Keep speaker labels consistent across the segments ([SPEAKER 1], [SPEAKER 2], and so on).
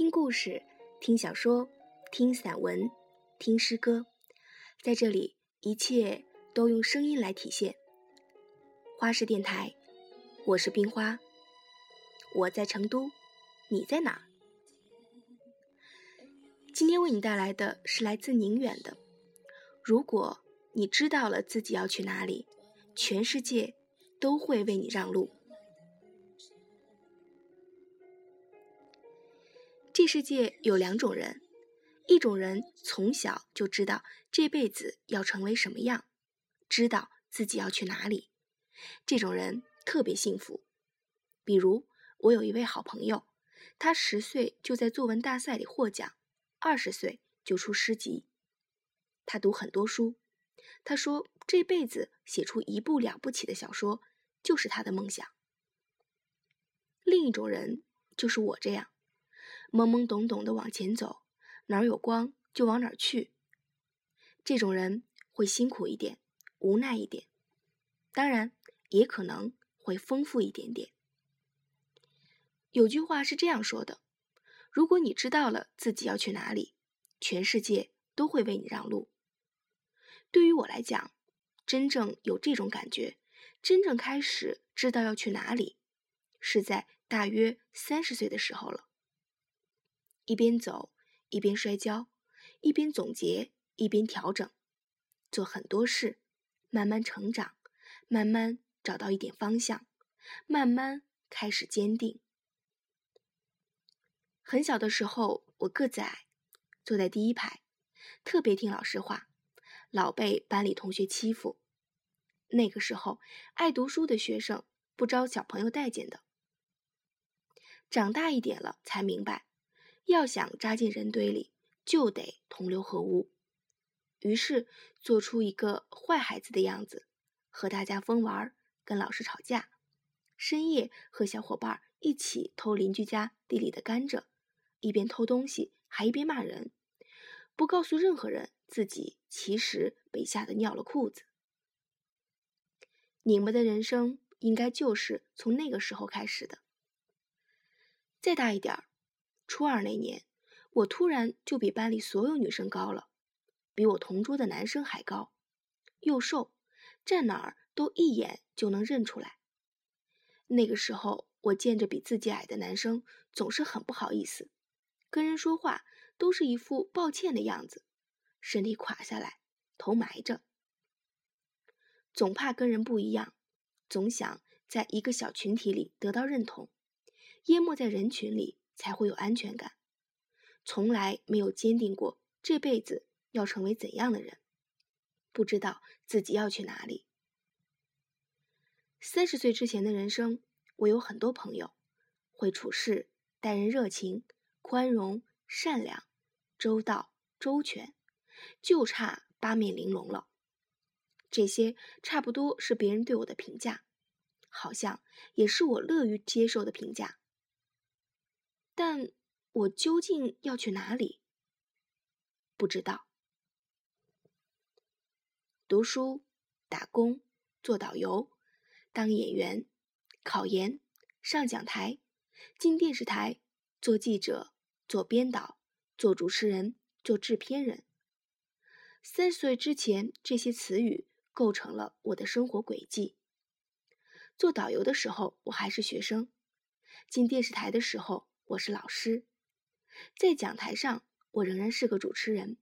[SPEAKER 1] 听故事，听小说，听散文，听诗歌，在这里，一切都用声音来体现。花式电台，我是冰花，我在成都，你在哪？今天为你带来的是来自宁远的。如果你知道了自己要去哪里，全世界都会为你让路。这世界有两种人，一种人从小就知道这辈子要成为什么样，知道自己要去哪里，这种人特别幸福。比如我有一位好朋友，他十岁就在作文大赛里获奖，二十岁就出诗集。他读很多书，他说这辈子写出一部了不起的小说就是他的梦想。另一种人就是我这样。懵懵懂懂的往前走，哪儿有光就往哪儿去。这种人会辛苦一点，无奈一点，当然也可能会丰富一点点。有句话是这样说的：如果你知道了自己要去哪里，全世界都会为你让路。对于我来讲，真正有这种感觉，真正开始知道要去哪里，是在大约三十岁的时候了。一边走一边摔跤，一边总结一边调整，做很多事，慢慢成长，慢慢找到一点方向，慢慢开始坚定。很小的时候，我个子矮，坐在第一排，特别听老师话，老被班里同学欺负。那个时候，爱读书的学生不招小朋友待见的。长大一点了，才明白。要想扎进人堆里，就得同流合污。于是做出一个坏孩子的样子，和大家疯玩，跟老师吵架，深夜和小伙伴一起偷邻居家地里的甘蔗，一边偷东西还一边骂人，不告诉任何人自己其实被吓得尿了裤子。你们的人生应该就是从那个时候开始的。再大一点儿。初二那年，我突然就比班里所有女生高了，比我同桌的男生还高，又瘦，站哪儿都一眼就能认出来。那个时候，我见着比自己矮的男生，总是很不好意思，跟人说话都是一副抱歉的样子，身体垮下来，头埋着，总怕跟人不一样，总想在一个小群体里得到认同，淹没在人群里。才会有安全感，从来没有坚定过这辈子要成为怎样的人，不知道自己要去哪里。三十岁之前的人生，我有很多朋友，会处事待人热情、宽容、善良、周到、周全，就差八面玲珑了。这些差不多是别人对我的评价，好像也是我乐于接受的评价。但我究竟要去哪里？不知道。读书、打工、做导游、当演员、考研、上讲台、进电视台、做记者、做编导、做主持人、做制片人。三十岁之前，这些词语构成了我的生活轨迹。做导游的时候，我还是学生；进电视台的时候。我是老师，在讲台上，我仍然是个主持人。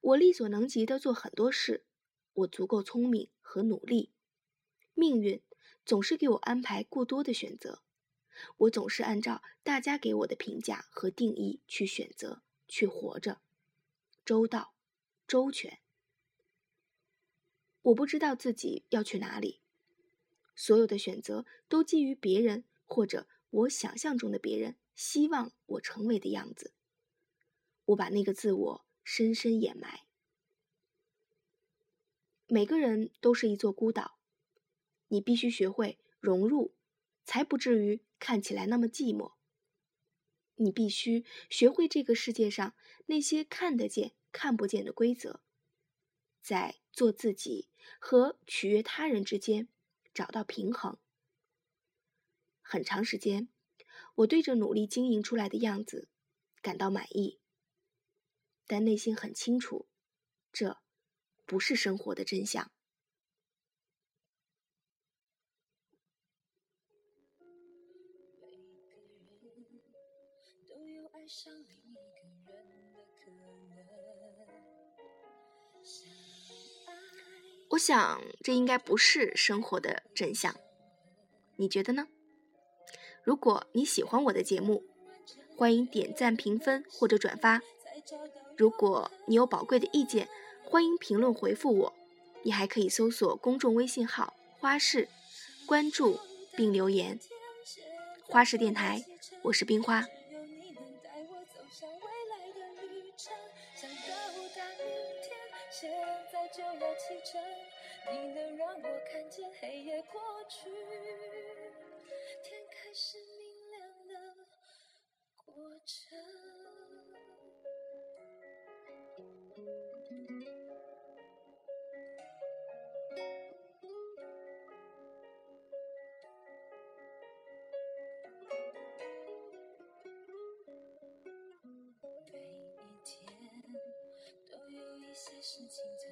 [SPEAKER 1] 我力所能及的做很多事，我足够聪明和努力。命运总是给我安排过多的选择，我总是按照大家给我的评价和定义去选择，去活着，周到、周全。我不知道自己要去哪里，所有的选择都基于别人或者。我想象中的别人希望我成为的样子，我把那个自我深深掩埋。每个人都是一座孤岛，你必须学会融入，才不至于看起来那么寂寞。你必须学会这个世界上那些看得见、看不见的规则，在做自己和取悦他人之间找到平衡。很长时间，我对着努力经营出来的样子
[SPEAKER 2] 感到满意，但内心很清楚，这不是生活的真相。我想，这应该不是生活的真相。你觉得呢？如果你喜欢我的节目，欢迎点赞、评分或者转发。如果你有宝贵的意见，欢迎评论回复我。你还可以搜索公众微信号“花式”，关注并留言。花式电台，我是冰花。你能让我看见黑夜过去，是明亮的过程。每一天都有一些事情在